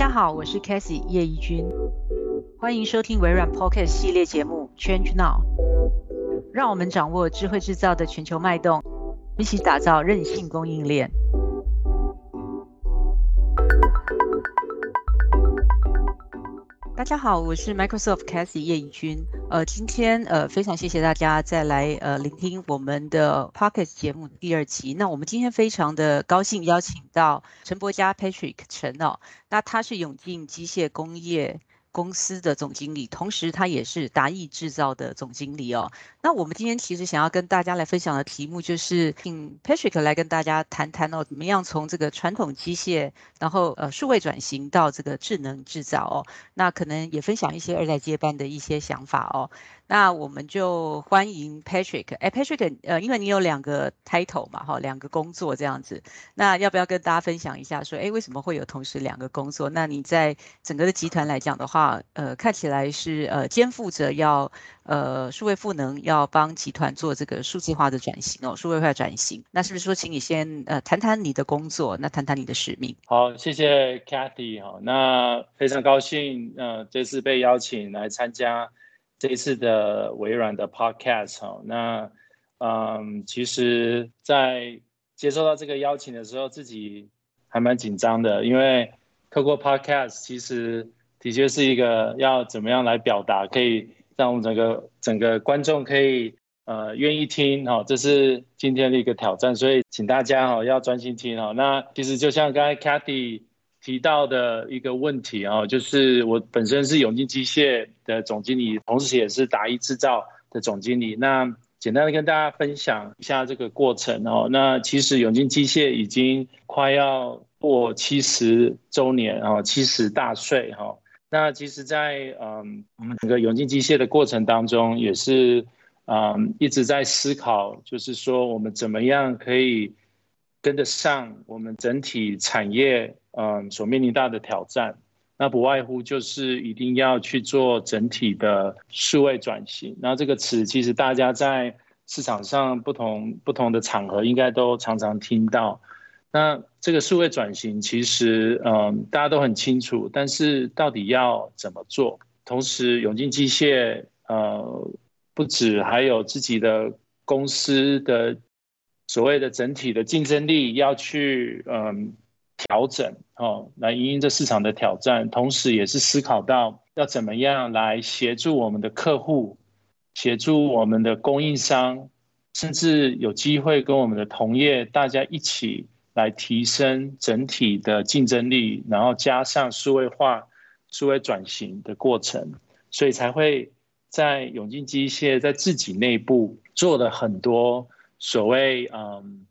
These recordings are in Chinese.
大家好，我是 Cathy 叶怡君，欢迎收听微软 Pocket 系列节目 Change Now，让我们掌握智慧制造的全球脉动，一起打造韧性供应链。大家好，我是 Microsoft Cathy 叶怡君。呃，今天呃非常谢谢大家再来呃聆听我们的 Pocket 节目第二集。那我们今天非常的高兴邀请到陈伯嘉 Patrick 陈哦，那他是永进机械工业。公司的总经理，同时他也是达意制造的总经理哦。那我们今天其实想要跟大家来分享的题目，就是请 Patrick 来跟大家谈谈哦，怎么样从这个传统机械，然后呃数位转型到这个智能制造哦。那可能也分享一些二代接班的一些想法哦。那我们就欢迎 Patrick。哎，Patrick，呃，因为你有两个 title 嘛，哈，两个工作这样子。那要不要跟大家分享一下，说，哎，为什么会有同时两个工作？那你在整个的集团来讲的话，呃，看起来是呃肩负着要呃数位赋能，要帮集团做这个数字化的转型哦，数位化转型。那是不是说，请你先呃谈谈你的工作，那谈谈你的使命？好，谢谢 Cathy 哈，那非常高兴，呃，这次被邀请来参加。这一次的微软的 Podcast 哈，那嗯，其实，在接收到这个邀请的时候，自己还蛮紧张的，因为透过 Podcast，其实的确是一个要怎么样来表达，可以让我们整个整个观众可以呃愿意听哈，这是今天的一个挑战，所以请大家哈要专心听哈。那其实就像刚才 Cathy。提到的一个问题啊，就是我本身是永进机械的总经理，同时也是达一制造的总经理。那简单的跟大家分享一下这个过程哦。那其实永进机械已经快要过七十周年啊，七十大岁哈。那其实，在嗯我们整个永进机械的过程当中，也是嗯一直在思考，就是说我们怎么样可以跟得上我们整体产业。嗯，所面临大的挑战，那不外乎就是一定要去做整体的数位转型。那这个词其实大家在市场上不同不同的场合应该都常常听到。那这个数位转型其实嗯大家都很清楚，但是到底要怎么做？同时，永进机械呃不止还有自己的公司的所谓的整体的竞争力要去嗯。调整哦，来应应这市场的挑战，同时也是思考到要怎么样来协助我们的客户，协助我们的供应商，甚至有机会跟我们的同业大家一起来提升整体的竞争力，然后加上数位化、数位转型的过程，所以才会在永进机械在自己内部做了很多所谓嗯，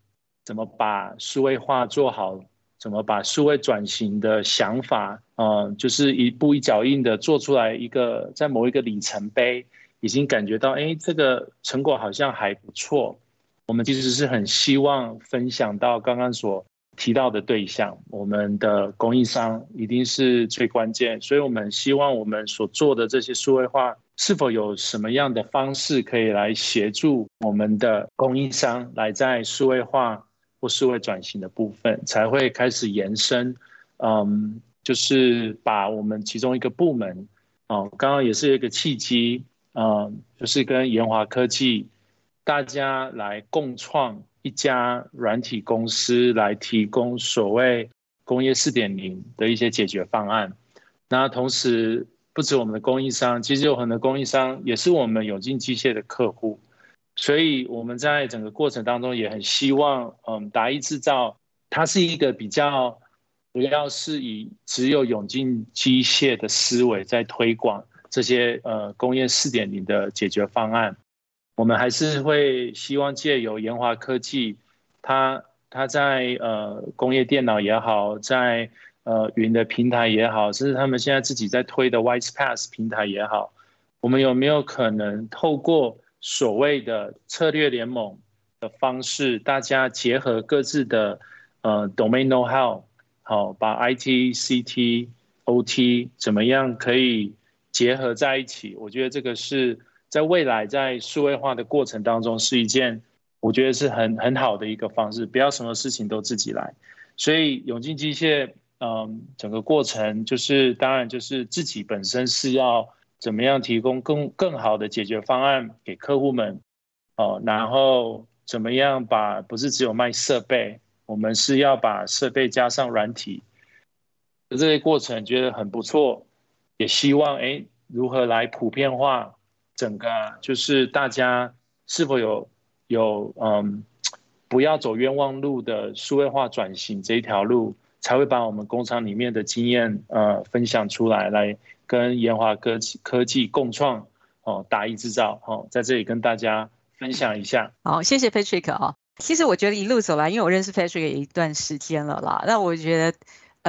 怎么把数位化做好。怎么把数位转型的想法，嗯，就是一步一脚印的做出来一个，在某一个里程碑，已经感觉到，哎，这个成果好像还不错。我们其实是很希望分享到刚刚所提到的对象，我们的供应商一定是最关键，所以我们希望我们所做的这些数位化，是否有什么样的方式可以来协助我们的供应商来在数位化。或数位转型的部分才会开始延伸，嗯，就是把我们其中一个部门，哦，刚刚也是一个契机，嗯，就是跟研华科技大家来共创一家软体公司，来提供所谓工业四点零的一些解决方案。那同时，不止我们的供应商，其实有很多供应商也是我们永进机械的客户。所以我们在整个过程当中也很希望，嗯，达意制造它是一个比较不要是以只有永进机械的思维在推广这些呃工业四点零的解决方案，我们还是会希望借由研华科技，它它在呃工业电脑也好，在呃云的平台也好，甚至他们现在自己在推的 WisePass 平台也好，我们有没有可能透过所谓的策略联盟的方式，大家结合各自的呃 domain know how，好，把 IT、CT、OT 怎么样可以结合在一起？我觉得这个是在未来在数位化的过程当中是一件我觉得是很很好的一个方式，不要什么事情都自己来。所以永进机械嗯，整个过程就是当然就是自己本身是要怎么样提供更更好的解决方案给客户们，哦，然后怎么样把不是只有卖设备，我们是要把设备加上软体，这些过程觉得很不错，也希望哎如何来普遍化整个就是大家是否有有嗯。不要走冤枉路的数位化转型这一条路，才会把我们工厂里面的经验呃分享出来，来跟研华科技科技共创哦，打一制造哦，在这里跟大家分享一下。好，谢谢 Patrick 啊。其实我觉得一路走来，因为我认识 Patrick 一段时间了啦，那我觉得。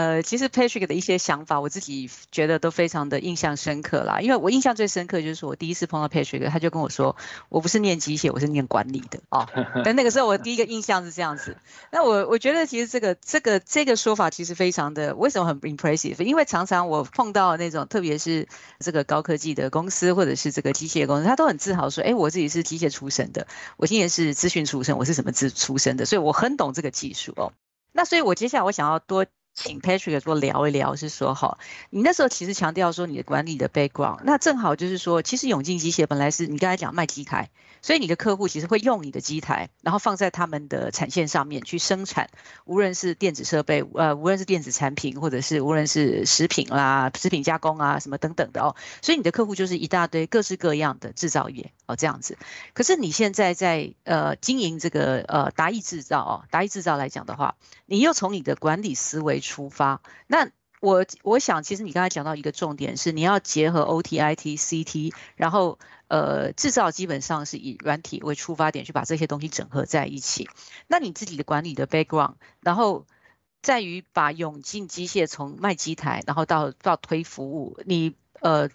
呃，其实 Patrick 的一些想法，我自己觉得都非常的印象深刻啦。因为我印象最深刻就是我第一次碰到 Patrick，他就跟我说，我不是念机械，我是念管理的哦。但那个时候我第一个印象是这样子。那我我觉得其实这个这个这个说法其实非常的，为什么很 impressive？因为常常我碰到那种，特别是这个高科技的公司或者是这个机械公司，他都很自豪说，哎，我自己是机械出身的，我今年是资讯出身，我是什么资出身的，所以我很懂这个技术哦。那所以我接下来我想要多。请 Patrick 多聊一聊，是说哈，你那时候其实强调说你的管理的 background，那正好就是说，其实永进机械本来是你刚才讲卖机台，所以你的客户其实会用你的机台，然后放在他们的产线上面去生产，无论是电子设备，呃，无论是电子产品，或者是无论是食品啦、食品加工啊什么等等的哦，所以你的客户就是一大堆各式各样的制造业哦这样子。可是你现在在呃经营这个呃达意制造哦，达意制造来讲的话，你又从你的管理思维。出发，那我我想，其实你刚才讲到一个重点是，你要结合 O T I T C T，然后呃制造基本上是以软体为出发点去把这些东西整合在一起。那你自己的管理的 background，然后在于把永进机械从卖机台，然后到到推服务，你呃。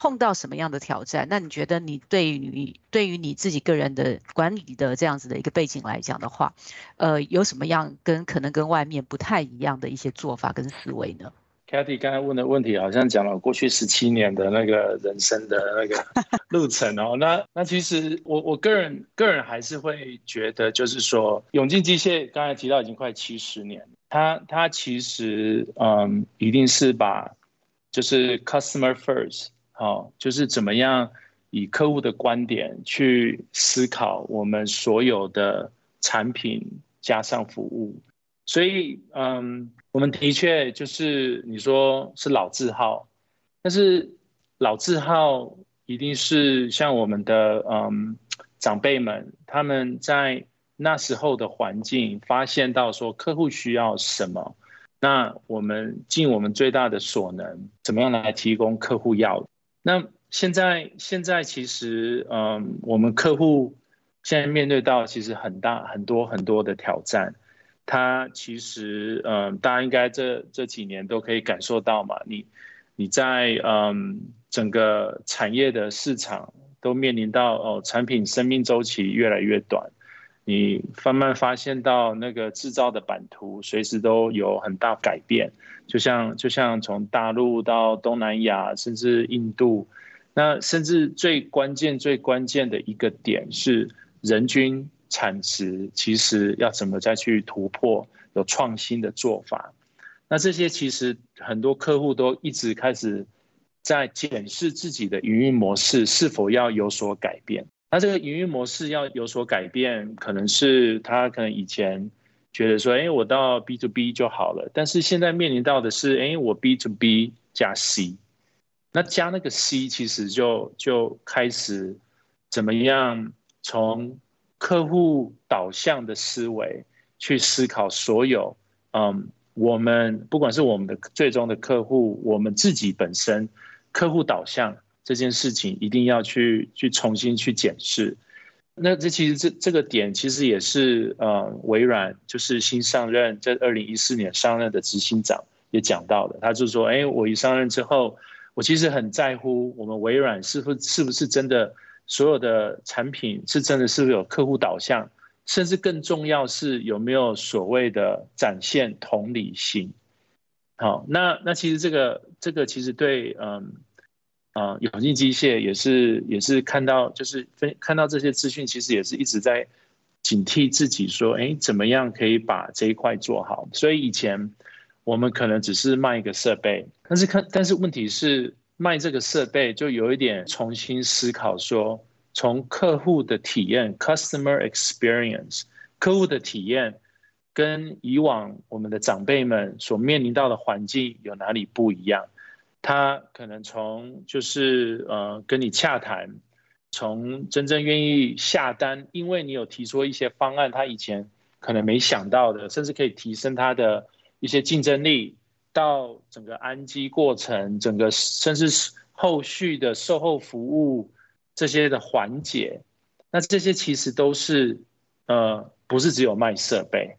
碰到什么样的挑战？那你觉得你对于对于你自己个人的管理的这样子的一个背景来讲的话，呃，有什么样跟可能跟外面不太一样的一些做法跟思维呢？Katy 刚才问的问题好像讲了过去十七年的那个人生的那个 路程哦。那那其实我我个人个人还是会觉得，就是说永进机械刚才提到已经快七十年，它它其实嗯一定是把就是 customer first。哦，就是怎么样以客户的观点去思考我们所有的产品加上服务，所以嗯，我们的确就是你说是老字号，但是老字号一定是像我们的嗯长辈们，他们在那时候的环境发现到说客户需要什么，那我们尽我们最大的所能，怎么样来提供客户要。那现在，现在其实，嗯，我们客户现在面对到其实很大很多很多的挑战。他其实，嗯，大家应该这这几年都可以感受到嘛。你你在嗯整个产业的市场都面临到哦，产品生命周期越来越短。你慢慢发现到那个制造的版图随时都有很大改变，就像就像从大陆到东南亚，甚至印度，那甚至最关键最关键的一个点是人均产值，其实要怎么再去突破，有创新的做法。那这些其实很多客户都一直开始在检视自己的营运模式是否要有所改变。那这个营运模式要有所改变，可能是他可能以前觉得说，哎，我到 B to B 就好了，但是现在面临到的是，哎，我 B to B 加 C，那加那个 C 其实就就开始怎么样从客户导向的思维去思考所有，嗯，我们不管是我们的最终的客户，我们自己本身客户导向。这件事情一定要去去重新去检视。那这其实这这个点其实也是呃微软就是新上任在二零一四年上任的执行长也讲到的。他就说：“哎，我一上任之后，我其实很在乎我们微软是不是不是真的所有的产品是真的是不是有客户导向，甚至更重要是有没有所谓的展现同理心。”好，那那其实这个这个其实对嗯。啊，永进机械也是也是看到，就是分看到这些资讯，其实也是一直在警惕自己，说，哎，怎么样可以把这一块做好？所以以前我们可能只是卖一个设备，但是看，但是问题是卖这个设备就有一点重新思考，说从客户的体验 （customer experience），客户的体验跟以往我们的长辈们所面临到的环境有哪里不一样？他可能从就是呃跟你洽谈，从真正愿意下单，因为你有提出一些方案，他以前可能没想到的，甚至可以提升他的。一些竞争力到整个安机过程，整个甚至是后续的售后服务这些的环节，那这些其实都是呃不是只有卖设备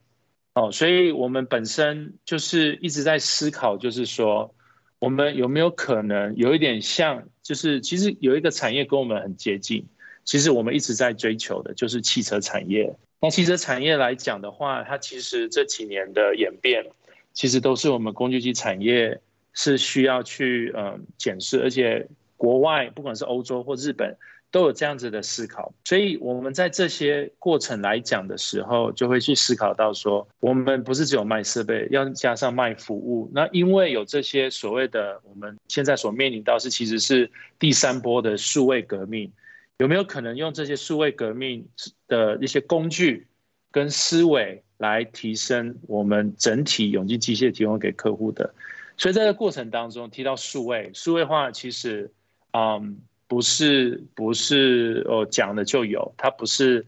哦，所以我们本身就是一直在思考，就是说我们有没有可能有一点像，就是其实有一个产业跟我们很接近，其实我们一直在追求的就是汽车产业。那汽车产业来讲的话，它其实这几年的演变。其实都是我们工具机产业是需要去嗯检视，而且国外不管是欧洲或日本都有这样子的思考，所以我们在这些过程来讲的时候，就会去思考到说，我们不是只有卖设备，要加上卖服务。那因为有这些所谓的我们现在所面临到是其实是第三波的数位革命，有没有可能用这些数位革命的一些工具跟思维？来提升我们整体永进机械提供给客户的，所以在这过程当中提到数位数位化，其实嗯不是不是哦讲的就有，它不是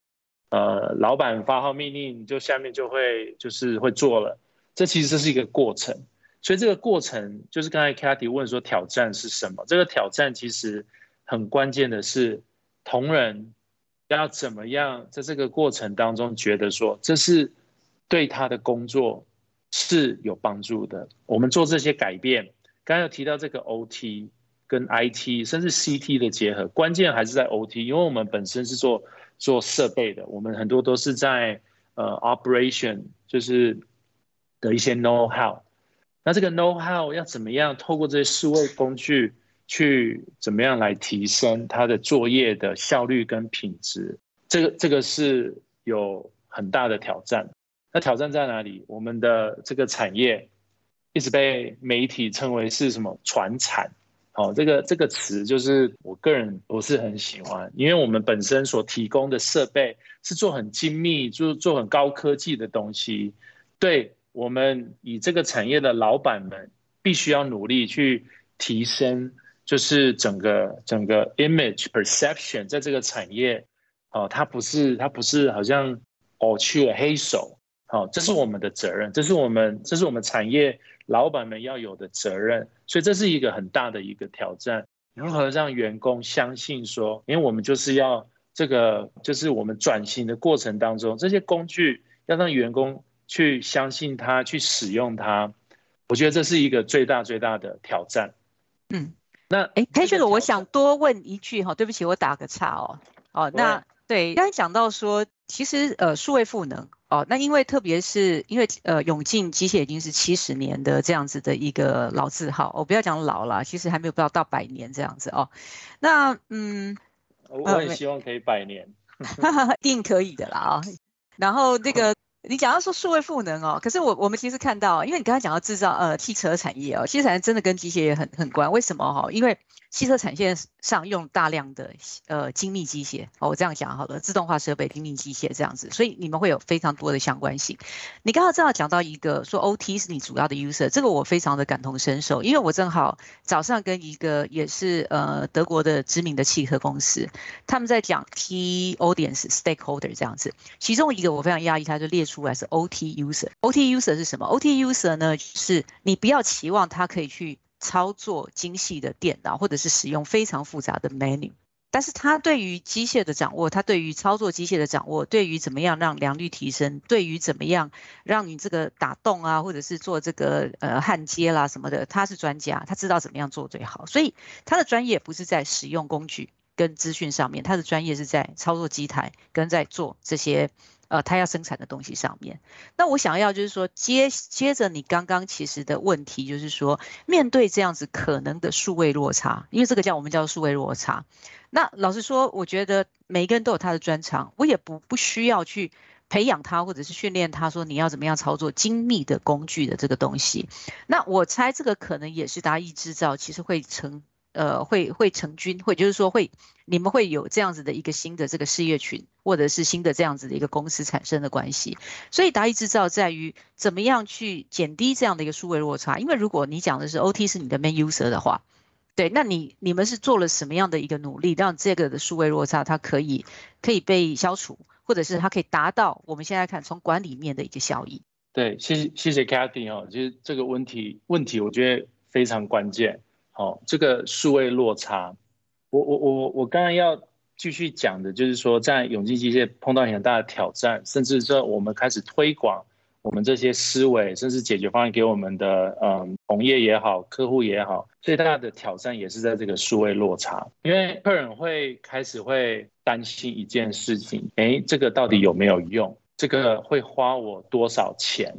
呃老板发号命令你就下面就会就是会做了，这其实是一个过程，所以这个过程就是刚才 Katy 问说挑战是什么？这个挑战其实很关键的是同仁要怎么样在这个过程当中觉得说这是。对他的工作是有帮助的。我们做这些改变，刚刚有提到这个 OT 跟 IT 甚至 CT 的结合，关键还是在 OT，因为我们本身是做做设备的，我们很多都是在呃 operation 就是的一些 know how。那这个 know how 要怎么样透过这些数位工具去怎么样来提升它的作业的效率跟品质？这个这个是有很大的挑战。那挑战在哪里？我们的这个产业一直被媒体称为是什么“传产”？哦，这个这个词就是我个人不是很喜欢，因为我们本身所提供的设备是做很精密、就是做很高科技的东西。对我们以这个产业的老板们，必须要努力去提升，就是整个整个 image perception 在这个产业，哦，它不是它不是好像哦去了黑手。哦，这是我们的责任，这是我们，这是我们产业老板们要有的责任，所以这是一个很大的一个挑战。如何让员工相信说，因为我们就是要这个，就是我们转型的过程当中，这些工具要让员工去相信它，去使用它，我觉得这是一个最大最大的挑战。嗯，那哎，裴学总，我想多问一句哈，对不起，我打个岔哦。哦，那对，刚才讲到说，其实呃，数位赋能。哦，那因为特别是因为呃，永进机械已经是七十年的这样子的一个老字号，我不要讲老了，其实还没有不到到百年这样子哦。那嗯，我也希望可以百年，一定可以的啦啊。然后这个。你讲到说数位赋能哦，可是我我们其实看到，因为你刚才讲到制造呃汽车产业哦，汽车产业真的跟机械也很很关。为什么哈？因为汽车产线上用大量的呃精密机械哦，我这样讲好了，自动化设备、精密机械这样子，所以你们会有非常多的相关性。你刚刚正好讲到一个说 OT 是你主要的 user，这个我非常的感同身受，因为我正好早上跟一个也是呃德国的知名的汽车公司，他们在讲 Key Audience Stakeholder 这样子，其中一个我非常压抑，他就列出。出来是 OT user，OT user 是什么？OT user 呢，是你不要期望他可以去操作精细的电脑，或者是使用非常复杂的 menu，但是他对于机械的掌握，他对于操作机械的掌握，对于怎么样让良率提升，对于怎么样让你这个打洞啊，或者是做这个呃焊接啦什么的，他是专家，他知道怎么样做最好，所以他的专业不是在使用工具跟资讯上面，他的专业是在操作机台跟在做这些。呃，他要生产的东西上面，那我想要就是说接接着你刚刚其实的问题，就是说面对这样子可能的数位落差，因为这个叫我们叫数位落差。那老实说，我觉得每一个人都有他的专长，我也不不需要去培养他或者是训练他说你要怎么样操作精密的工具的这个东西。那我猜这个可能也是达意制造其实会成。呃，会会成军，会就是说会，你们会有这样子的一个新的这个事业群，或者是新的这样子的一个公司产生的关系。所以达意制造在于怎么样去减低这样的一个数位落差。因为如果你讲的是 OT 是你的 main user 的话，对，那你你们是做了什么样的一个努力，让这个的数位落差它可以可以被消除，或者是它可以达到我们现在看从管理面的一个效益？对，谢谢谢谢 Cathy 哦，其实这个问题问题我觉得非常关键。好，这个数位落差，我我我我刚刚要继续讲的，就是说在永进机械碰到很大的挑战，甚至说我们开始推广我们这些思维，甚至解决方案给我们的嗯同业也好，客户也好，最大的挑战也是在这个数位落差，因为客人会开始会担心一件事情，哎，这个到底有没有用？这个会花我多少钱？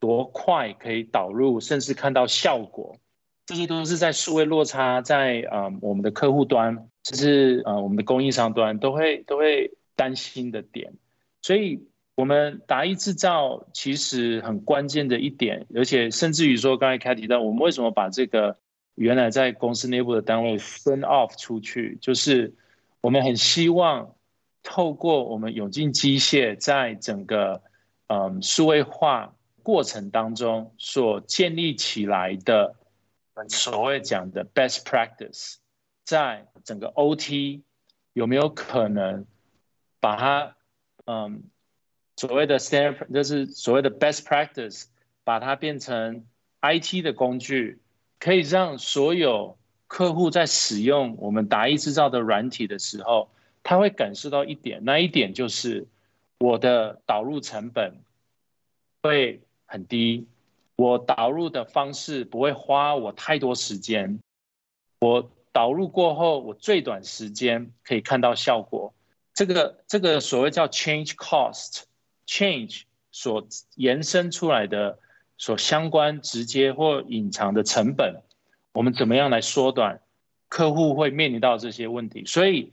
多快可以导入，甚至看到效果？这些都是在数位落差，在啊我们的客户端，就是啊我们的供应商端，都会都会担心的点。所以，我们达意制造其实很关键的一点，而且甚至于说，刚才开提到，我们为什么把这个原来在公司内部的单位分 off 出去，就是我们很希望透过我们永进机械在整个嗯数位化过程当中所建立起来的。所谓讲的 best practice，在整个 OT 有没有可能把它，嗯，所谓的 standard 就是所谓的 best practice，把它变成 IT 的工具，可以让所有客户在使用我们达意制造的软体的时候，他会感受到一点，那一点就是我的导入成本会很低。我导入的方式不会花我太多时间，我导入过后，我最短时间可以看到效果。这个这个所谓叫 change cost，change 所延伸出来的所相关直接或隐藏的成本，我们怎么样来缩短？客户会面临到这些问题，所以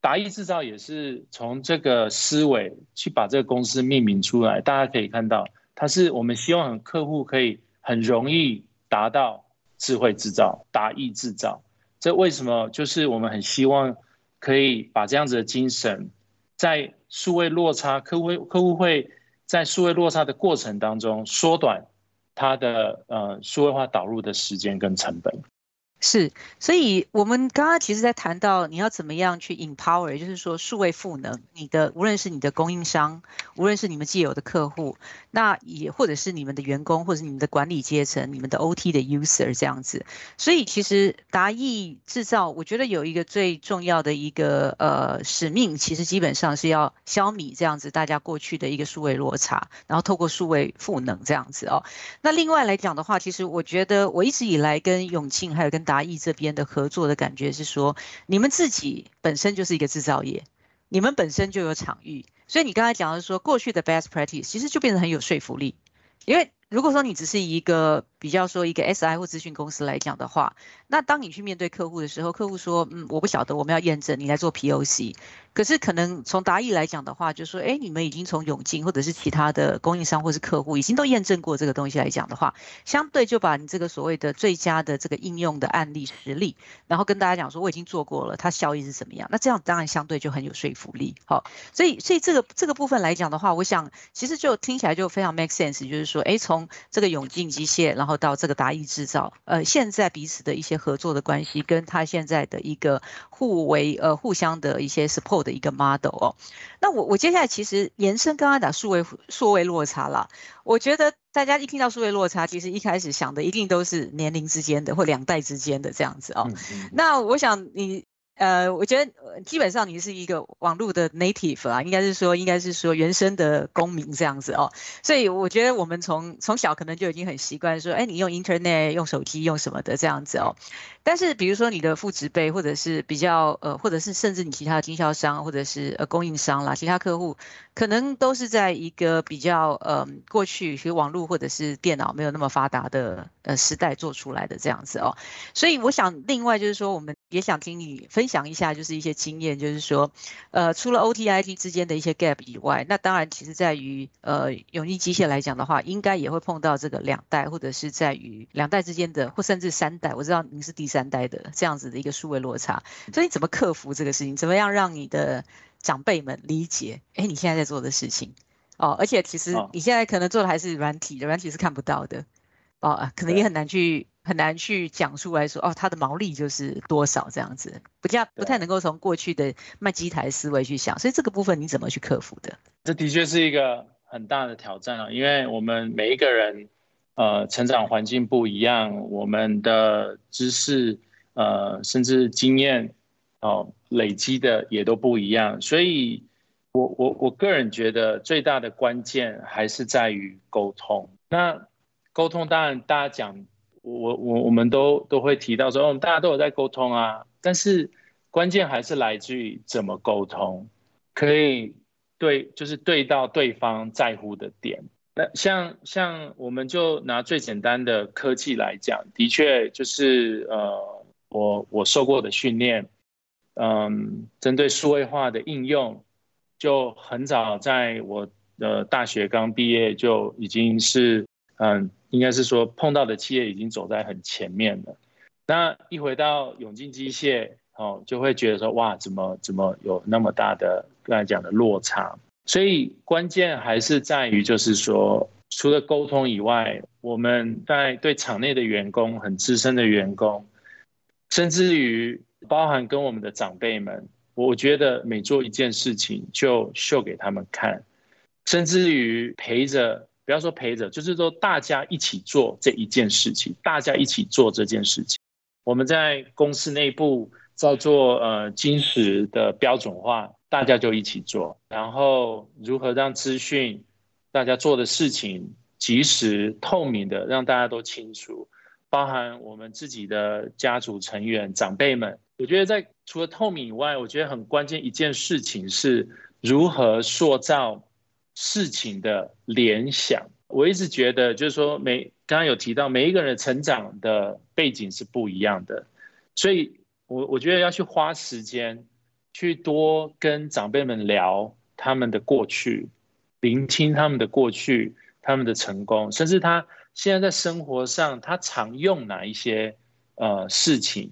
达意制造也是从这个思维去把这个公司命名出来。大家可以看到。它是我们希望很客户可以很容易达到智慧制造、达意制造。这为什么？就是我们很希望可以把这样子的精神，在数位落差，客户客户会在数位落差的过程当中缩短它的呃数位化导入的时间跟成本。是，所以我们刚刚其实在谈到你要怎么样去 empower，就是说数位赋能你的，无论是你的供应商，无论是你们既有的客户，那也或者是你们的员工，或者是你们的管理阶层，你们的 OT 的 user 这样子。所以其实达意制造，我觉得有一个最重要的一个呃使命，其实基本上是要消弭这样子大家过去的一个数位落差，然后透过数位赋能这样子哦。那另外来讲的话，其实我觉得我一直以来跟永庆还有跟达意这边的合作的感觉是说，你们自己本身就是一个制造业，你们本身就有场域，所以你刚才讲的说过去的 best practice 其实就变得很有说服力，因为如果说你只是一个比较说一个 SI 或咨询公司来讲的话，那当你去面对客户的时候，客户说，嗯，我不晓得，我们要验证，你来做 POC。可是可能从达意来讲的话，就说，哎，你们已经从永进或者是其他的供应商或是客户已经都验证过这个东西来讲的话，相对就把你这个所谓的最佳的这个应用的案例实例，然后跟大家讲说我已经做过了，它效益是怎么样？那这样当然相对就很有说服力。好，所以所以这个这个部分来讲的话，我想其实就听起来就非常 make sense，就是说，哎，从这个永进机械，然后到这个达意制造，呃，现在彼此的一些合作的关系，跟他现在的一个互为呃互相的一些 support。的一个 model 哦，那我我接下来其实延伸刚刚讲数位数位落差啦，我觉得大家一听到数位落差，其实一开始想的一定都是年龄之间的或两代之间的这样子哦。那我想你。呃，我觉得基本上你是一个网络的 native 啊，应该是说，应该是说原生的公民这样子哦。所以我觉得我们从从小可能就已经很习惯说，哎，你用 internet、用手机、用什么的这样子哦。但是比如说你的父执辈，或者是比较呃，或者是甚至你其他的经销商或者是呃供应商啦，其他客户可能都是在一个比较呃过去学网络或者是电脑没有那么发达的呃时代做出来的这样子哦。所以我想另外就是说，我们也想听你分。分享一下，就是一些经验，就是说，呃，除了 OT、IT 之间的一些 gap 以外，那当然，其实在于呃永义机械来讲的话，应该也会碰到这个两代，或者是在于两代之间的，或甚至三代。我知道您是第三代的这样子的一个数位落差，所以你怎么克服这个事情？怎么样让你的长辈们理解？哎，你现在在做的事情哦，而且其实你现在可能做的还是软体的，软体是看不到的哦，可能也很难去。很难去讲出来说哦，它的毛利就是多少这样子，不加不太能够从过去的卖机台思维去想，所以这个部分你怎么去克服的？这的确是一个很大的挑战啊，因为我们每一个人呃成长环境不一样，我们的知识呃甚至经验哦累积的也都不一样，所以我我我个人觉得最大的关键还是在于沟通。那沟通当然大家讲。我我我们都都会提到说，哦，大家都有在沟通啊，但是关键还是来自于怎么沟通，可以对，就是对到对方在乎的点。那像像我们就拿最简单的科技来讲，的确就是呃，我我受过的训练，嗯，针对数位化的应用，就很早在我的大学刚毕业就已经是嗯。应该是说碰到的企业已经走在很前面了，那一回到永进机械哦，就会觉得说哇，怎么怎么有那么大的刚才讲的落差？所以关键还是在于就是说，除了沟通以外，我们在对场内的员工、很资深的员工，甚至于包含跟我们的长辈们，我觉得每做一件事情就秀给他们看，甚至于陪着。不要说陪着，就是说大家一起做这一件事情，大家一起做这件事情。我们在公司内部叫做呃金石的标准化，大家就一起做。然后如何让资讯大家做的事情及时透明的，让大家都清楚，包含我们自己的家族成员长辈们。我觉得在除了透明以外，我觉得很关键一件事情是如何塑造。事情的联想，我一直觉得就是说，每刚刚有提到每一个人成长的背景是不一样的，所以我我觉得要去花时间去多跟长辈们聊他们的过去，聆听他们的过去，他们的成功，甚至他现在在生活上他常用哪一些呃事情，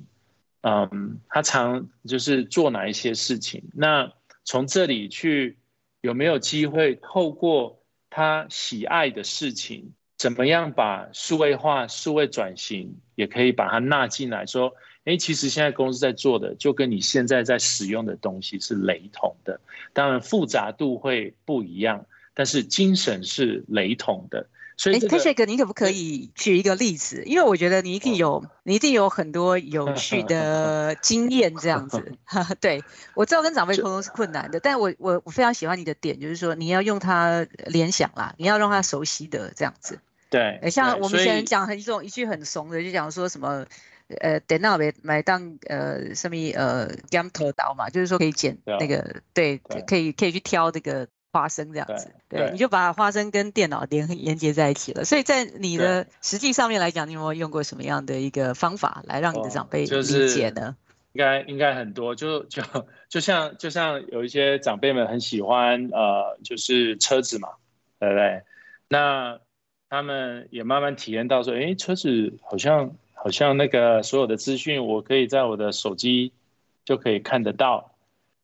嗯，他常就是做哪一些事情，那从这里去。有没有机会透过他喜爱的事情，怎么样把数位化、数位转型也可以把它纳进来？说，哎，其实现在公司在做的，就跟你现在在使用的东西是雷同的，当然复杂度会不一样，但是精神是雷同的。所以，佩雪哥，你可不可以举一个例子？因为我觉得你一定有，你一定有很多有趣的 经验这样子。对我知道跟长辈沟通是困难的，但我我我非常喜欢你的点，就是说你要用他联想啦，你要让他熟悉的这样子。对，像我们以前讲很一种一句很怂的，就讲说什么呃，电脑买买当呃什么呃 gam 头刀嘛，就是说可以剪那个，对，可以可以去挑这个。花生这样子，对，你就把花生跟电脑连连接在一起了。所以在你的实际上面来讲，你有没有用过什么样的一个方法来让你的长辈理解呢？应该应该很多，就就就像就像有一些长辈们很喜欢呃，就是车子嘛，对不对？那他们也慢慢体验到说，哎，车子好像好像那个所有的资讯，我可以在我的手机就可以看得到。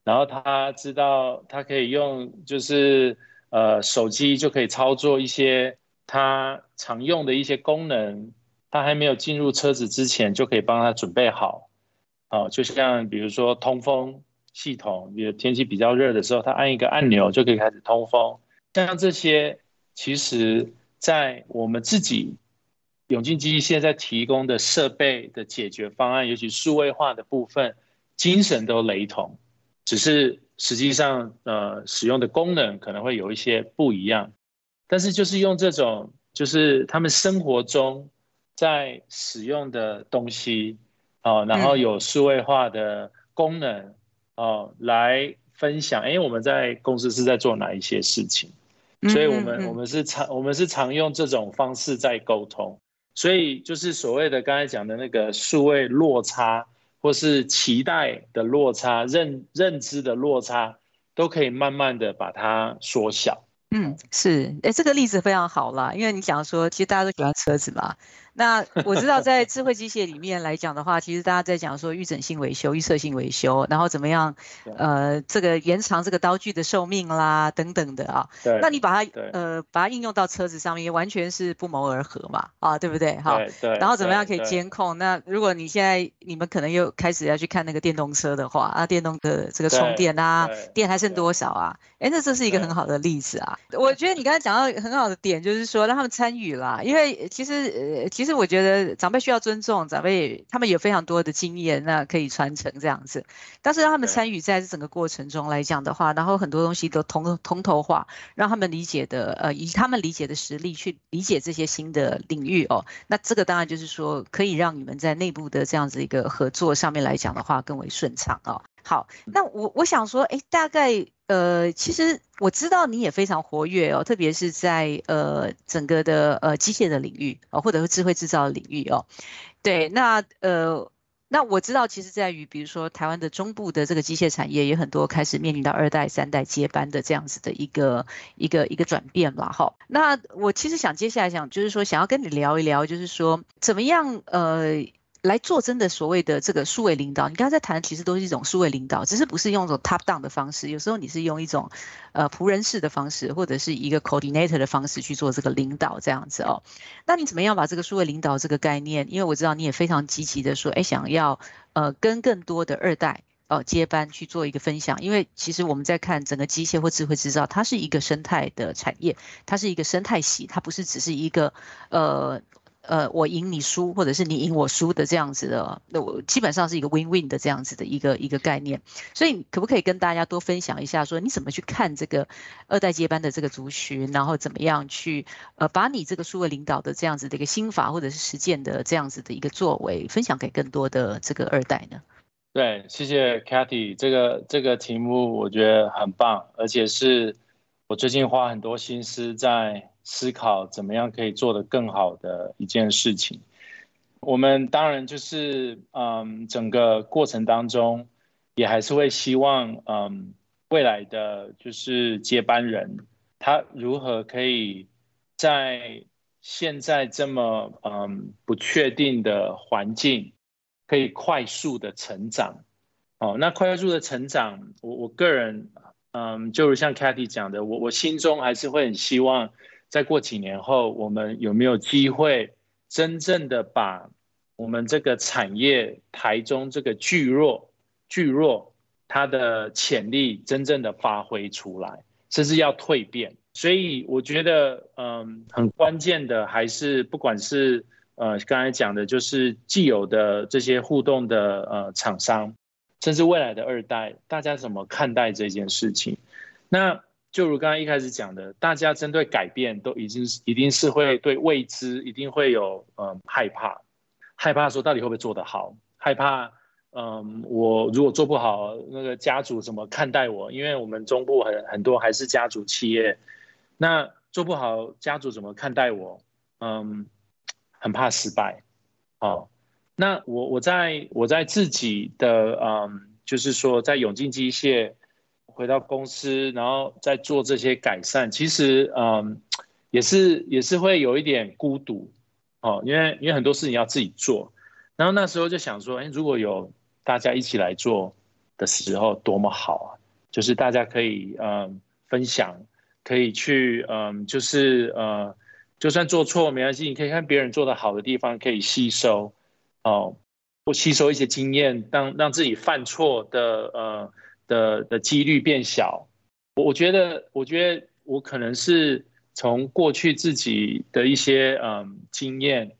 然后他知道，他可以用就是呃手机就可以操作一些他常用的一些功能，他还没有进入车子之前就可以帮他准备好。哦，就像比如说通风系统，比如天气比较热的时候，他按一个按钮就可以开始通风。像这些，其实在我们自己永进机现在提供的设备的解决方案，尤其数位化的部分，精神都雷同。只是实际上，呃，使用的功能可能会有一些不一样，但是就是用这种，就是他们生活中在使用的东西，哦，然后有数位化的功能，哦，来分享。哎，我们在公司是在做哪一些事情？所以我们我们是常我们是常用这种方式在沟通。所以就是所谓的刚才讲的那个数位落差。或是期待的落差、认认知的落差，都可以慢慢的把它缩小。嗯，是，哎，这个例子非常好啦，因为你想说，其实大家都喜欢车子嘛。那我知道，在智慧机械里面来讲的话，其实大家在讲说预诊性维修、预测性维修，然后怎么样，呃，这个延长这个刀具的寿命啦，等等的啊。对。那你把它呃把它应用到车子上面，完全是不谋而合嘛，啊，对不对？哈。对。然后怎么样可以监控？那如果你现在你们可能又开始要去看那个电动车的话，啊，电动的这个充电啊，电还剩多少啊？哎，那这是一个很好的例子啊。我觉得你刚才讲到很好的点，就是说让他们参与啦，因为其实呃。其实我觉得长辈需要尊重，长辈他们有非常多的经验，那可以传承这样子。但是让他们参与在这整个过程中来讲的话，然后很多东西都通通头化，让他们理解的，呃，以他们理解的实力去理解这些新的领域哦。那这个当然就是说，可以让你们在内部的这样子一个合作上面来讲的话更为顺畅哦。好，那我我想说，哎，大概呃，其实我知道你也非常活跃哦，特别是在呃整个的呃机械的领域哦，或者是智慧制造的领域哦。对，那呃，那我知道，其实在于比如说台湾的中部的这个机械产业，也很多开始面临到二代、三代接班的这样子的一个一个一个转变了哈。那我其实想接下来想，就是说想要跟你聊一聊，就是说怎么样呃。来做真的所谓的这个数位领导，你刚才在谈的其实都是一种数位领导，只是不是用一种 top down 的方式，有时候你是用一种呃仆人式的方式，或者是一个 coordinator 的方式去做这个领导这样子哦。那你怎么样把这个数位领导这个概念？因为我知道你也非常积极的说，哎，想要呃跟更多的二代哦接班去做一个分享。因为其实我们在看整个机械或智慧制造，它是一个生态的产业，它是一个生态系，它不是只是一个呃。呃，我赢你输，或者是你赢我输的这样子的，那我基本上是一个 win-win 的这样子的一个一个概念。所以，可不可以跟大家多分享一下，说你怎么去看这个二代接班的这个族群，然后怎么样去呃把你这个数位领导的这样子的一个心法或者是实践的这样子的一个作为，分享给更多的这个二代呢？对，谢谢 Cathy，这个这个题目我觉得很棒，而且是我最近花很多心思在。思考怎么样可以做得更好的一件事情。我们当然就是，嗯，整个过程当中，也还是会希望，嗯，未来的就是接班人，他如何可以在现在这么，嗯，不确定的环境，可以快速的成长。哦，那快速的成长，我我个人，嗯，就如像 Cathy 讲的，我我心中还是会很希望。再过几年后，我们有没有机会真正的把我们这个产业台中这个巨弱巨弱它的潜力真正的发挥出来，甚至要蜕变？所以我觉得，嗯，很关键的还是不管是呃刚才讲的，就是既有的这些互动的呃厂商，甚至未来的二代，大家怎么看待这件事情？那。就如刚刚一开始讲的，大家针对改变都已经一定是会对未知一定会有嗯害怕，害怕说到底会不会做得好，害怕嗯我如果做不好，那个家族怎么看待我？因为我们中部很很多还是家族企业，那做不好家族怎么看待我？嗯，很怕失败。哦，那我我在我在自己的嗯，就是说在永进机械。回到公司，然后再做这些改善，其实嗯，也是也是会有一点孤独哦，因为因为很多事情要自己做，然后那时候就想说，哎，如果有大家一起来做的时候，多么好啊！就是大家可以嗯分享，可以去嗯，就是呃，就算做错没关系，你可以看别人做的好的地方，可以吸收哦，或吸收一些经验，让让自己犯错的呃。的的几率变小，我我觉得，我觉得我可能是从过去自己的一些嗯经验，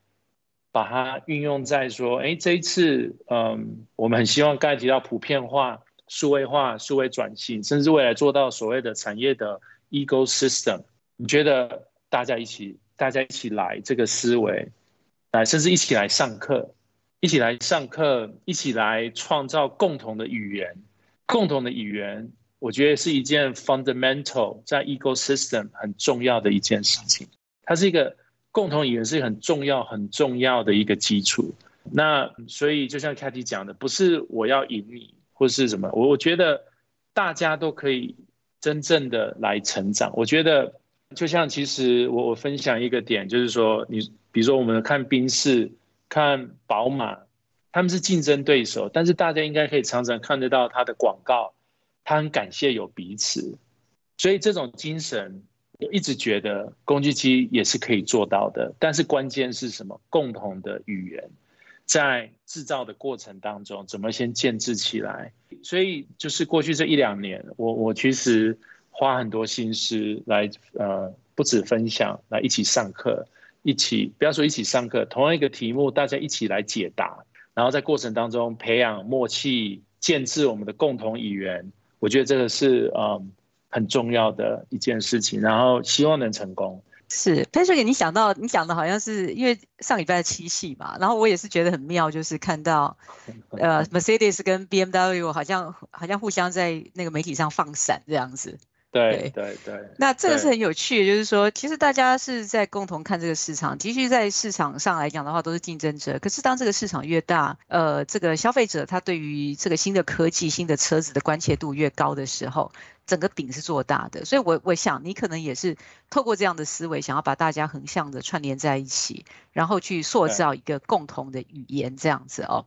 把它运用在说，哎，这一次嗯，我们很希望刚才提到普遍化、数位化、数位转型，甚至未来做到所谓的产业的 ecosystem。你觉得大家一起，大家一起来这个思维，来，甚至一起来上课，一起来上课，一起来创造共同的语言。共同的语言，我觉得是一件 fundamental 在 ecosystem 很重要的一件事情。它是一个共同语言，是很重要、很重要的一个基础。那所以就像 Katy 讲的，不是我要赢你或是什么，我我觉得大家都可以真正的来成长。我觉得就像其实我我分享一个点，就是说你比如说我们看宾士、看宝马，他们是竞争对手，但是大家应该可以常常看得到他的广告，他很感谢有彼此，所以这种精神。我一直觉得工具机也是可以做到的，但是关键是什么？共同的语言，在制造的过程当中，怎么先建制起来？所以就是过去这一两年，我我其实花很多心思来，呃，不止分享，来一起上课，一起不要说一起上课，同样一个题目，大家一起来解答，然后在过程当中培养默契，建制我们的共同语言。我觉得这个是，嗯。很重要的一件事情，然后希望能成功。是 Patrick，你想到你讲的好像是因为上礼拜的七夕嘛，然后我也是觉得很妙，就是看到 呃 Mercedes 跟 BMW 好像好像互相在那个媒体上放闪这样子。对对对，那这个是很有趣的，就是说，其实大家是在共同看这个市场。其实，在市场上来讲的话，都是竞争者。可是，当这个市场越大，呃，这个消费者他对于这个新的科技、新的车子的关切度越高的时候，整个饼是做大的。所以，我我想你可能也是透过这样的思维，想要把大家横向的串联在一起，然后去塑造一个共同的语言，这样子哦。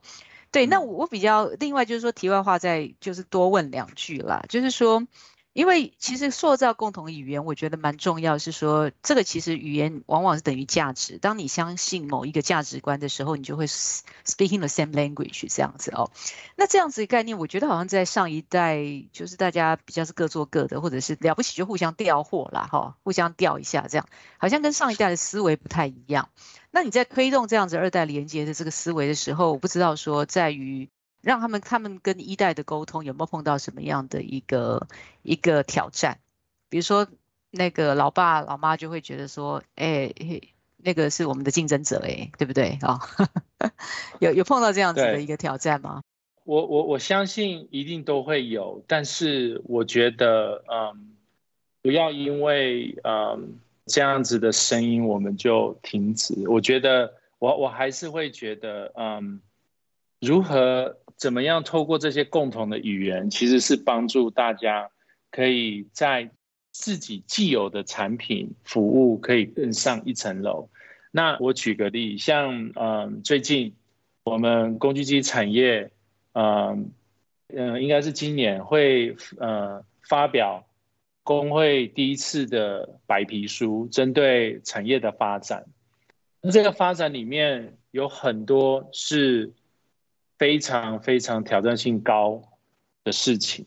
对，那我我比较另外就是说，题外话再就是多问两句啦，就是说。因为其实塑造共同语言，我觉得蛮重要。是说这个其实语言往往是等于价值。当你相信某一个价值观的时候，你就会 speaking the same language 这样子哦。那这样子的概念，我觉得好像在上一代就是大家比较是各做各的，或者是了不起就互相调货啦，哈，互相调一下这样，好像跟上一代的思维不太一样。那你在推动这样子二代连接的这个思维的时候，我不知道说在于。让他们他们跟一代的沟通有没有碰到什么样的一个一个挑战？比如说那个老爸老妈就会觉得说，哎，那个是我们的竞争者，哎，对不对啊？有有碰到这样子的一个挑战吗？我我我相信一定都会有，但是我觉得，嗯，不要因为嗯这样子的声音我们就停止。我觉得我我还是会觉得，嗯，如何？怎么样透过这些共同的语言，其实是帮助大家可以在自己既有的产品服务可以更上一层楼。那我举个例，像嗯，最近我们工具机产业，嗯嗯，应该是今年会呃发表工会第一次的白皮书，针对产业的发展。那这个发展里面有很多是。非常非常挑战性高的事情，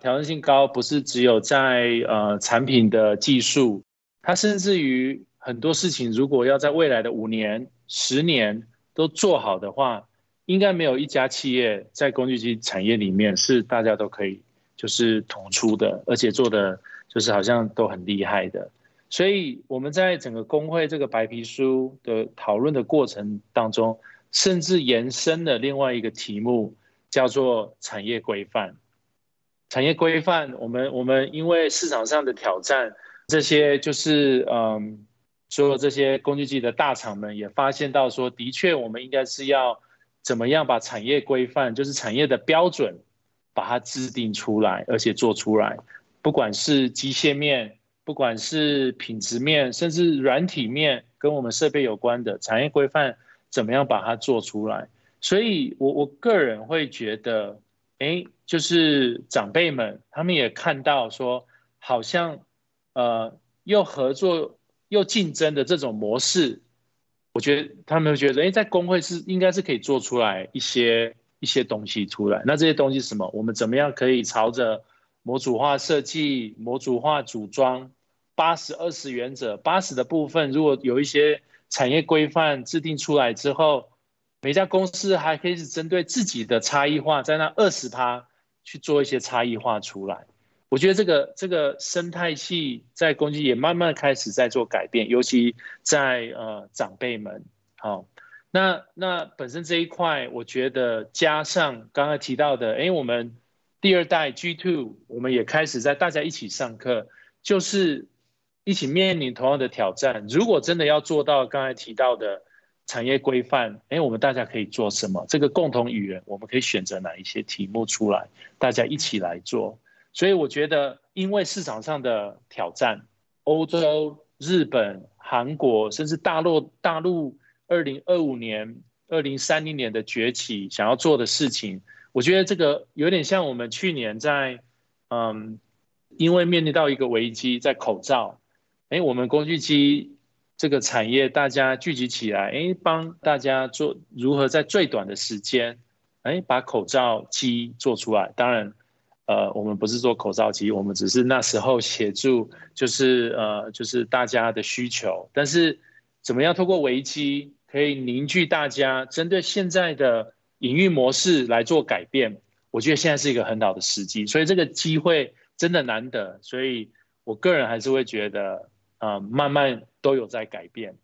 挑战性高不是只有在呃产品的技术，它甚至于很多事情，如果要在未来的五年、十年都做好的话，应该没有一家企业在工具机产业里面是大家都可以就是突出的，而且做的就是好像都很厉害的。所以我们在整个工会这个白皮书的讨论的过程当中。甚至延伸了另外一个题目，叫做产业规范。产业规范，我们我们因为市场上的挑战，这些就是嗯，所有这些工具机的大厂们也发现到说，的确我们应该是要怎么样把产业规范，就是产业的标准，把它制定出来，而且做出来。不管是机械面，不管是品质面，甚至软体面，跟我们设备有关的产业规范。怎么样把它做出来？所以，我我个人会觉得，哎，就是长辈们他们也看到说，好像呃，又合作又竞争的这种模式，我觉得他们觉得，哎，在工会是应该是可以做出来一些一些东西出来。那这些东西什么？我们怎么样可以朝着模组化设计、模组化组装、八十二十原则，八十的部分如果有一些。产业规范制定出来之后，每家公司还可以是针对自己的差异化，在那二十趴去做一些差异化出来。我觉得这个这个生态系在工具也慢慢开始在做改变，尤其在呃长辈们。好，那那本身这一块，我觉得加上刚刚提到的，哎，我们第二代 G Two，我们也开始在大家一起上课，就是。一起面临同样的挑战。如果真的要做到刚才提到的产业规范，哎，我们大家可以做什么？这个共同语言，我们可以选择哪一些题目出来，大家一起来做。所以我觉得，因为市场上的挑战，欧洲、日本、韩国，甚至大陆大陆二零二五年、二零三零年的崛起，想要做的事情，我觉得这个有点像我们去年在，嗯，因为面临到一个危机，在口罩，哎，我们工具机。这个产业大家聚集起来，哎，帮大家做如何在最短的时间，哎，把口罩机做出来。当然，呃，我们不是做口罩机，我们只是那时候协助，就是呃，就是大家的需求。但是，怎么样通过危机可以凝聚大家，针对现在的营运模式来做改变？我觉得现在是一个很好的时机，所以这个机会真的难得。所以我个人还是会觉得。啊，慢慢都有在改变。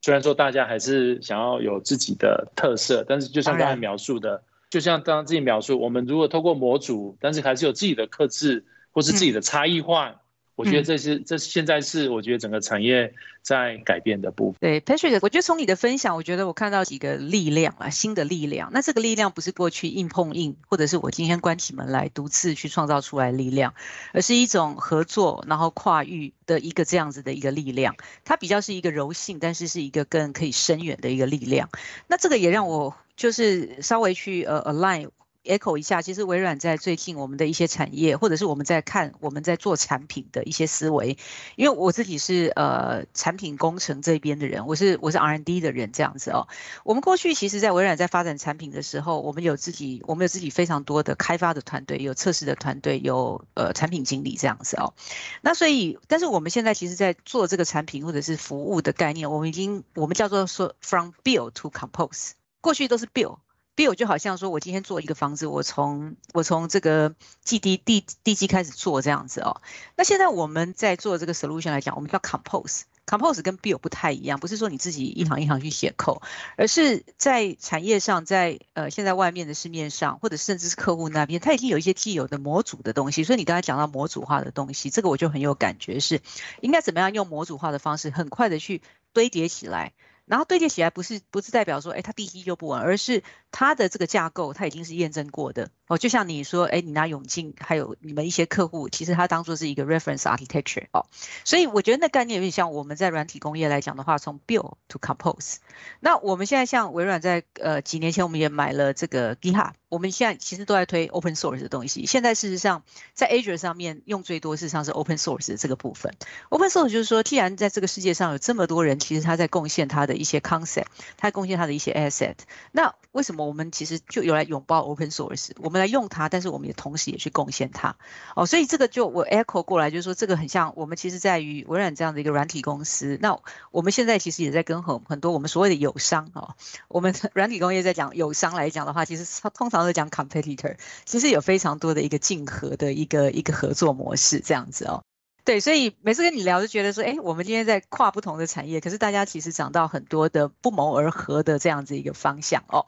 虽然说大家还是想要有自己的特色，但是就像刚才描述的，就像刚刚自己描述，我们如果透过模组，但是还是有自己的克制或是自己的差异化。我觉得这是这现在是我觉得整个产业在改变的部分。对，Patrick，我觉得从你的分享，我觉得我看到几个力量啊，新的力量。那这个力量不是过去硬碰硬，或者是我今天关起门来独自去创造出来力量，而是一种合作，然后跨域的一个这样子的一个力量。它比较是一个柔性，但是是一个更可以深远的一个力量。那这个也让我就是稍微去呃 align。Echo 一下，其实微软在最近我们的一些产业，或者是我们在看我们在做产品的一些思维，因为我自己是呃产品工程这边的人，我是我是 R&D 的人这样子哦。我们过去其实，在微软在发展产品的时候，我们有自己我们有自己非常多的开发的团队，有测试的团队，有呃产品经理这样子哦。那所以，但是我们现在其实，在做这个产品或者是服务的概念，我们已经我们叫做说 from build to compose，过去都是 build。Bill 就好像说，我今天做一个房子，我从我从这个基地地地基开始做这样子哦。那现在我们在做这个 solution 来讲，我们叫 compose。compose 跟 bill 不太一样，不是说你自己一行一行去写 code，而是在产业上，在呃现在外面的市面上，或者甚至是客户那边，它已经有一些既有的模组的东西。所以你刚才讲到模组化的东西，这个我就很有感觉，是应该怎么样用模组化的方式，很快的去堆叠起来。然后对接起来不是不是代表说，哎，它地基就不稳，而是它的这个架构它已经是验证过的。哦。就像你说，哎，你拿永进，还有你们一些客户，其实它当做是一个 reference architecture 哦。所以我觉得那概念有点像我们在软体工业来讲的话，从 build to compose。那我们现在像微软在呃几年前我们也买了这个 GitHub。我们现在其实都在推 open source 的东西。现在事实上，在 Azure 上面用最多，事实上是 open source 这个部分。open source 就是说，既然在这个世界上有这么多人，其实他在贡献他的一些 concept，他贡献他的一些 asset。那为什么我们其实就有来拥抱 open source？我们来用它，但是我们也同时也去贡献它。哦，所以这个就我 echo 过来，就是说这个很像我们其实在于微软这样的一个软体公司。那我们现在其实也在跟很很多我们所谓的友商哦，我们软体工业在讲友商来讲的话，其实它通常。都讲 competitor，其实有非常多的一个竞合的一个一个合作模式这样子哦。对，所以每次跟你聊就觉得说，哎，我们今天在跨不同的产业，可是大家其实讲到很多的不谋而合的这样子一个方向哦。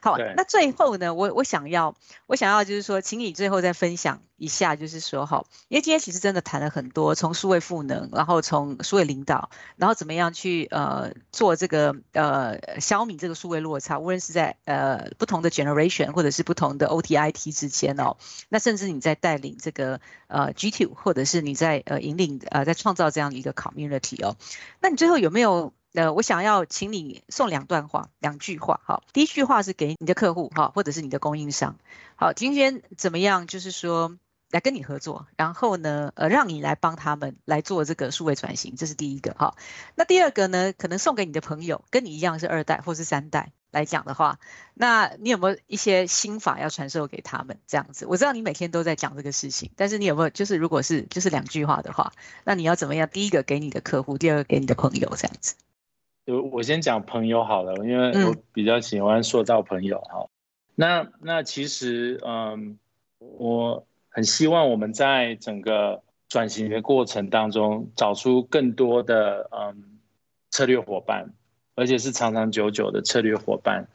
好，那最后呢，我我想要我想要就是说，请你最后再分享一下，就是说哈，因为今天其实真的谈了很多，从数位赋能，然后从数位领导，然后怎么样去呃做这个呃消弭这个数位落差，无论是在呃不同的 generation 或者是不同的 OTIT 之间哦，那甚至你在带领这个呃 G2，或者是你在呃引领呃，在创造这样一个 community 哦，那你最后有没有呃，我想要请你送两段话，两句话哈。第一句话是给你的客户哈，或者是你的供应商，好，今天怎么样？就是说来跟你合作，然后呢，呃，让你来帮他们来做这个数位转型，这是第一个哈。那第二个呢，可能送给你的朋友，跟你一样是二代或是三代。来讲的话，那你有没有一些心法要传授给他们？这样子，我知道你每天都在讲这个事情，但是你有没有就是如果是就是两句话的话，那你要怎么样？第一个给你的客户，第二个给你的朋友，这样子。我我先讲朋友好了，因为我比较喜欢塑造朋友哈。那那其实嗯，我很希望我们在整个转型的过程当中，找出更多的嗯策略伙伴。而且是长长久久的策略伙伴，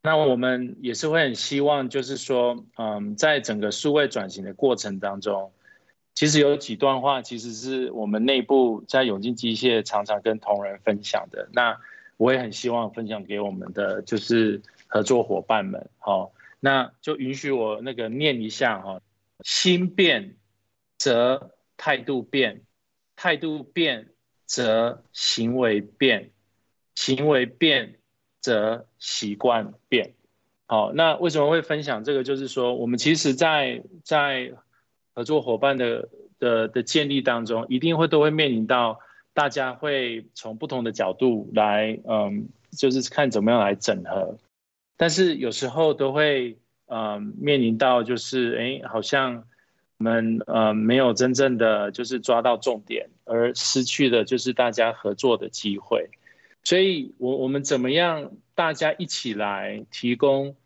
那我们也是会很希望，就是说，嗯，在整个数位转型的过程当中，其实有几段话，其实是我们内部在永进机械常常跟同仁分享的。那我也很希望分享给我们的就是合作伙伴们。好，那就允许我那个念一下哈，心变则态度变，态度变则行为变，行为变则习惯变。好，那为什么会分享这个？就是说，我们其实，在在合作伙伴的的的建立当中，一定会都会面临到大家会从不同的角度来，嗯，就是看怎么样来整合。但是有时候都会，嗯，面临到就是，哎，好像我们呃没有真正的就是抓到重点，而失去的就是大家合作的机会。所以，我我们怎么样？大家一起来提供，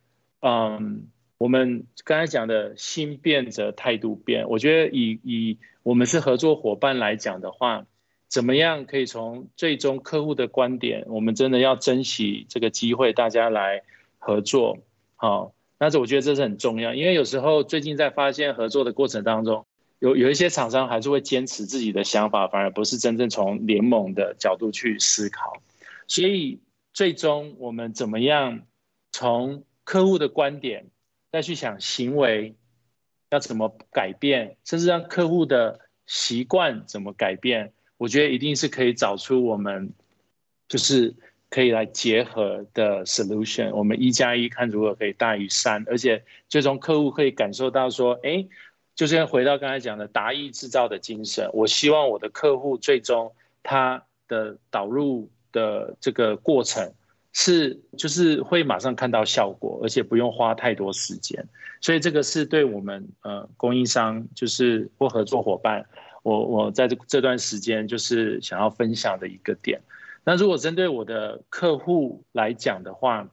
嗯，我们刚才讲的心变则态度变。我觉得以以我们是合作伙伴来讲的话，怎么样可以从最终客户的观点，我们真的要珍惜这个机会，大家来合作。好，那这我觉得这是很重要，因为有时候最近在发现合作的过程当中，有有一些厂商还是会坚持自己的想法，反而不是真正从联盟的角度去思考。所以最终我们怎么样从客户的观点再去想行为要怎么改变，甚至让客户的习惯怎么改变？我觉得一定是可以找出我们就是可以来结合的 solution。我们一加一看如何可以大于三，而且最终客户可以感受到说，哎，就是回到刚才讲的达意制造的精神。我希望我的客户最终他的导入。的这个过程是就是会马上看到效果，而且不用花太多时间，所以这个是对我们呃供应商就是或合作伙伴，我我在这这段时间就是想要分享的一个点。那如果针对我的客户来讲的话，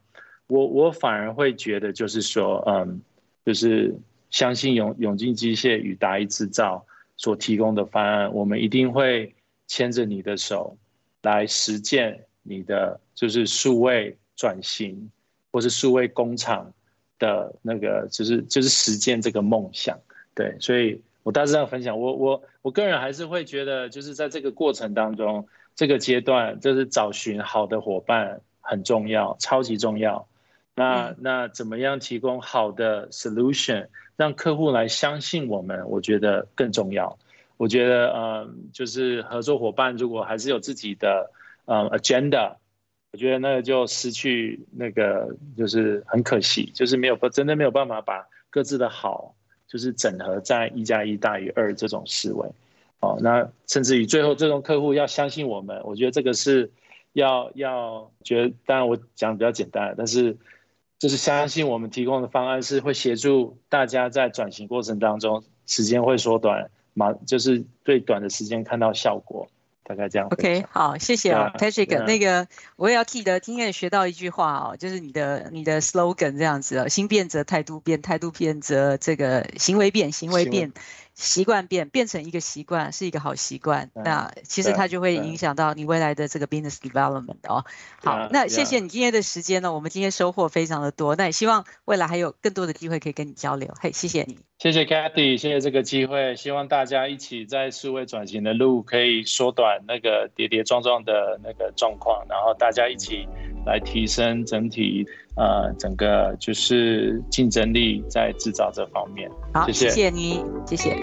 我我反而会觉得就是说，嗯，就是相信永永进机械与达意制造所提供的方案，我们一定会牵着你的手。来实践你的就是数位转型，或是数位工厂的那个，就是就是实践这个梦想。对，所以我大致上分享，我我我个人还是会觉得，就是在这个过程当中，这个阶段就是找寻好的伙伴很重要，超级重要。那那怎么样提供好的 solution，让客户来相信我们？我觉得更重要。我觉得，嗯，就是合作伙伴如果还是有自己的，嗯，agenda，我觉得那个就失去那个，就是很可惜，就是没有真的没有办法把各自的好，就是整合在一加一大于二这种思维，哦，那甚至于最后最终客户要相信我们，我觉得这个是要要觉得，当然我讲比较简单，但是就是相信我们提供的方案是会协助大家在转型过程当中时间会缩短。马就是最短的时间看到效果，大概这样。OK，好，谢谢啊，Patrick。那个我也要记得，今天也学到一句话哦，就是你的你的 slogan 这样子哦，心变则态度变，态度变则这个行为变，行为变。习惯变变成一个习惯，是一个好习惯。那其实它就会影响到你未来的这个 business development 哦。好，那谢谢你今天的时间呢，我们今天收获非常的多。那也希望未来还有更多的机会可以跟你交流。嘿，谢谢你，谢谢 Cathy，谢谢这个机会。希望大家一起在数位转型的路可以缩短那个跌跌撞撞的那个状况，然后大家一起来提升整体呃整个就是竞争力在制造这方面。好，谢谢你，谢谢。